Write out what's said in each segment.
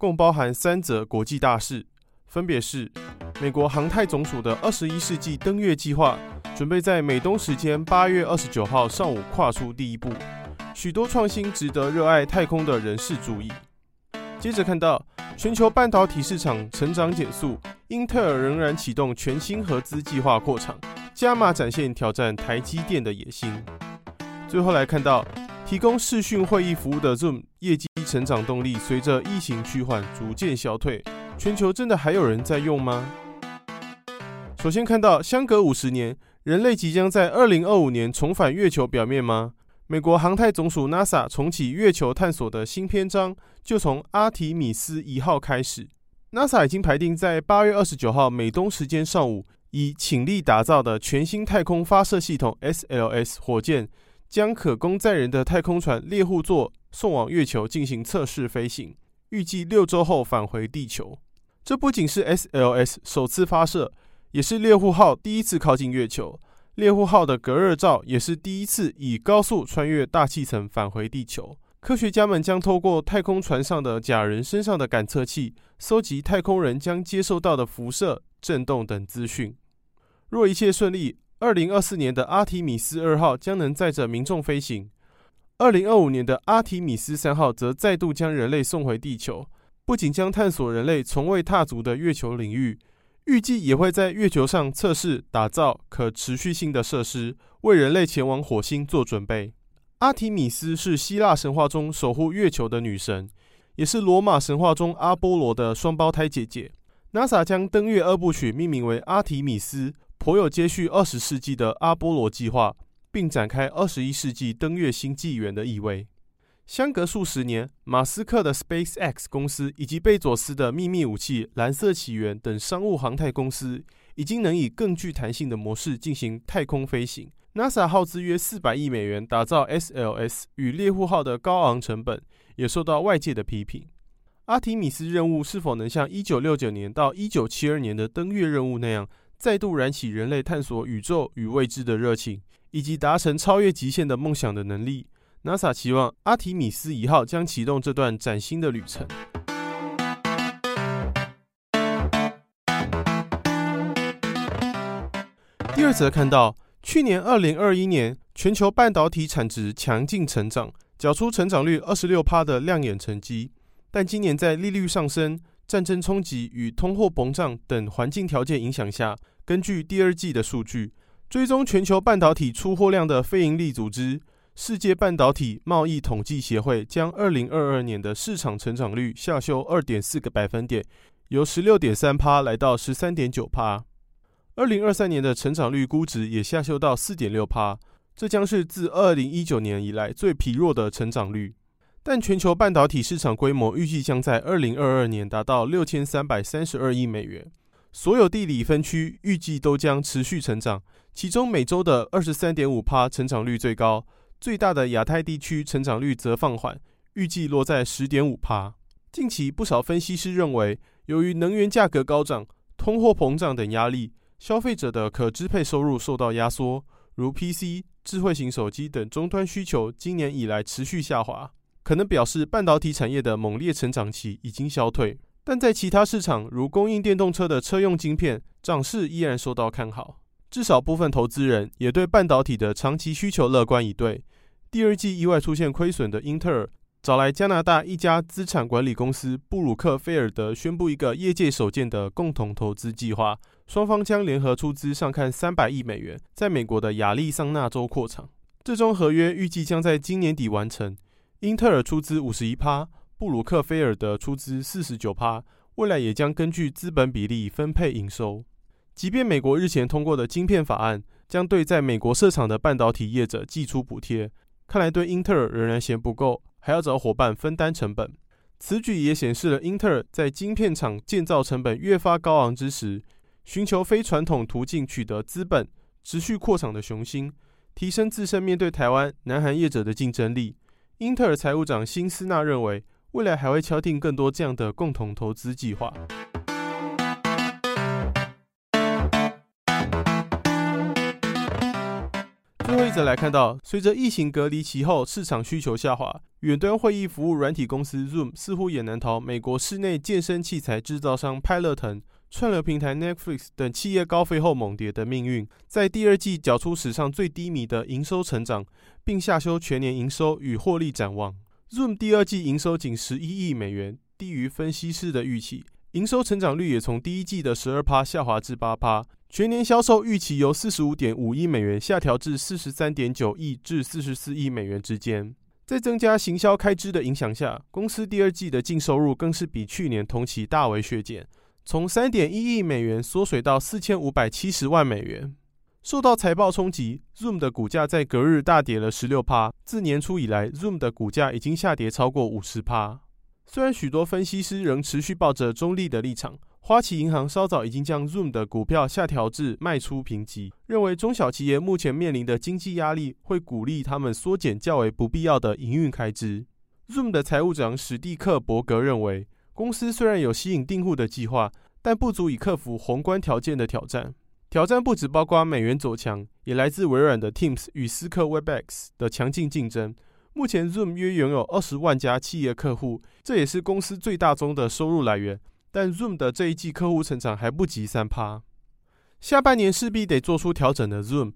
共包含三则国际大事。分别是：美国航太总署的二十一世纪登月计划准备在美东时间八月二十九号上午跨出第一步，许多创新值得热爱太空的人士注意。接着看到全球半导体市场成长减速，英特尔仍然启动全新合资计划扩厂，加码展现挑战台积电的野心。最后来看到提供视讯会议服务的 Zoom 业绩成长动力随着疫情趋缓逐渐消退。全球真的还有人在用吗？首先看到，相隔五十年，人类即将在二零二五年重返月球表面吗？美国航太总署 NASA 重启月球探索的新篇章，就从阿提米斯一号开始。NASA 已经排定在八月二十九号美东时间上午，以倾力打造的全新太空发射系统 SLS 火箭，将可供载人的太空船猎户座送往月球进行测试飞行，预计六周后返回地球。这不仅是 SLS 首次发射，也是猎户号第一次靠近月球。猎户号的隔热罩也是第一次以高速穿越大气层返回地球。科学家们将透过太空船上的假人身上的感测器，搜集太空人将接收到的辐射、震动等资讯。若一切顺利，二零二四年的阿提米斯二号将能载着民众飞行；二零二五年的阿提米斯三号则再度将人类送回地球。不仅将探索人类从未踏足的月球领域，预计也会在月球上测试打造可持续性的设施，为人类前往火星做准备。阿提米斯是希腊神话中守护月球的女神，也是罗马神话中阿波罗的双胞胎姐姐。NASA 将登月二部曲命名为阿提米斯，颇有接续二十世纪的阿波罗计划，并展开二十一世纪登月新纪元的意味。相隔数十年，马斯克的 SpaceX 公司以及贝佐斯的秘密武器蓝色起源等商务航太公司，已经能以更具弹性的模式进行太空飞行。NASA 耗资约四百亿美元打造 SLS 与猎户号的高昂成本，也受到外界的批评。阿提米斯任务是否能像一九六九年到一九七二年的登月任务那样，再度燃起人类探索宇宙与未知的热情，以及达成超越极限的梦想的能力？NASA 期望阿提米斯一号将启动这段崭新的旅程。第二则看到，去年二零二一年全球半导体产值强劲成长，缴出成长率二十六趴的亮眼成绩。但今年在利率上升、战争冲击与通货膨胀等环境条件影响下，根据第二季的数据，追踪全球半导体出货量的非营利组织。世界半导体贸易统计协会将二零二二年的市场成长率下修二点四个百分点，由十六点三趴来到十三点九趴。二零二三年的成长率估值也下修到四点六趴，这将是自二零一九年以来最疲弱的成长率。但全球半导体市场规模预计将在二零二二年达到六千三百三十二亿美元，所有地理分区预计都将持续成长，其中美洲的二十三点五趴成长率最高。最大的亚太地区成长率则放缓，预计落在十点五趴。近期不少分析师认为，由于能源价格高涨、通货膨胀等压力，消费者的可支配收入受到压缩，如 PC、智慧型手机等终端需求今年以来持续下滑，可能表示半导体产业的猛烈成长期已经消退。但在其他市场，如供应电动车的车用晶片，涨势依然受到看好。至少部分投资人也对半导体的长期需求乐观以对。第二季意外出现亏损的英特尔，找来加拿大一家资产管理公司布鲁克菲尔德，宣布一个业界首见的共同投资计划，双方将联合出资上看三百亿美元，在美国的亚利桑那州扩厂。这宗合约预计将在今年底完成。英特尔出资五十一趴，布鲁克菲尔德出资四十九趴，未来也将根据资本比例分配营收。即便美国日前通过的晶片法案将对在美国设厂的半导体业者寄出补贴。看来对英特尔仍然嫌不够，还要找伙伴分担成本。此举也显示了英特尔在晶片厂建造成本越发高昂之时，寻求非传统途径取得资本，持续扩厂的雄心，提升自身面对台湾、南韩业者的竞争力。英特尔财务长辛斯纳认为，未来还会敲定更多这样的共同投资计划。最后一则来看到，随着疫情隔离期后市场需求下滑，远端会议服务软体公司 Zoom 似乎也难逃美国室内健身器材制造商派乐腾、串流平台 Netflix 等企业高飞后猛跌的命运。在第二季缴出史上最低迷的营收成长，并下修全年营收与获利展望。Zoom 第二季营收仅十一亿美元，低于分析师的预期，营收成长率也从第一季的十二趴下滑至八趴。全年销售预期由四十五点五亿美元下调至四十三点九亿至四十四亿美元之间。在增加行销开支的影响下，公司第二季的净收入更是比去年同期大为削减，从三点一亿美元缩水到四千五百七十万美元。受到财报冲击，Zoom 的股价在隔日大跌了十六趴。自年初以来，Zoom 的股价已经下跌超过五十趴。虽然许多分析师仍持续抱着中立的立场。花旗银行稍早已经将 Zoom 的股票下调至卖出评级，认为中小企业目前面临的经济压力会鼓励他们缩减较为不必要的营运开支。Zoom 的财务长史蒂克伯格认为，公司虽然有吸引订户的计划，但不足以克服宏观条件的挑战。挑战不只包括美元走强，也来自微软的 Teams 与思科 Webex 的强劲竞争。目前 Zoom 约拥有二十万家企业客户，这也是公司最大宗的收入来源。但 Zoom 的这一季客户成长还不及三趴，下半年势必得做出调整的 Zoom，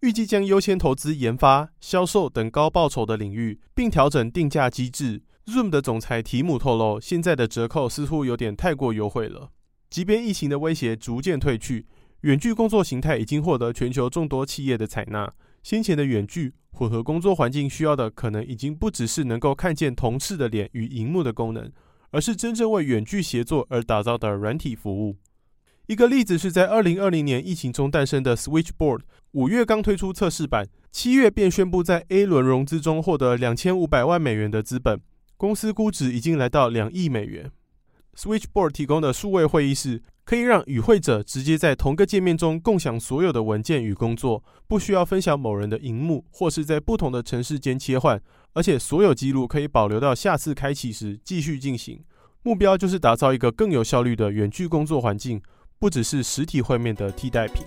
预计将优先投资研发、销售等高报酬的领域，并调整定价机制。Zoom 的总裁提姆透露，现在的折扣似乎有点太过优惠了。即便疫情的威胁逐渐退去，远距工作形态已经获得全球众多企业的采纳。先前的远距混合工作环境需要的，可能已经不只是能够看见同事的脸与荧幕的功能。而是真正为远距协作而打造的软体服务。一个例子是在二零二零年疫情中诞生的 Switchboard，五月刚推出测试版，七月便宣布在 A 轮融资中获得两千五百万美元的资本，公司估值已经来到两亿美元。Switchboard 提供的数位会议室可以让与会者直接在同个界面中共享所有的文件与工作，不需要分享某人的荧幕或是在不同的城市间切换。而且所有记录可以保留到下次开启时继续进行。目标就是打造一个更有效率的远距工作环境，不只是实体会面的替代品。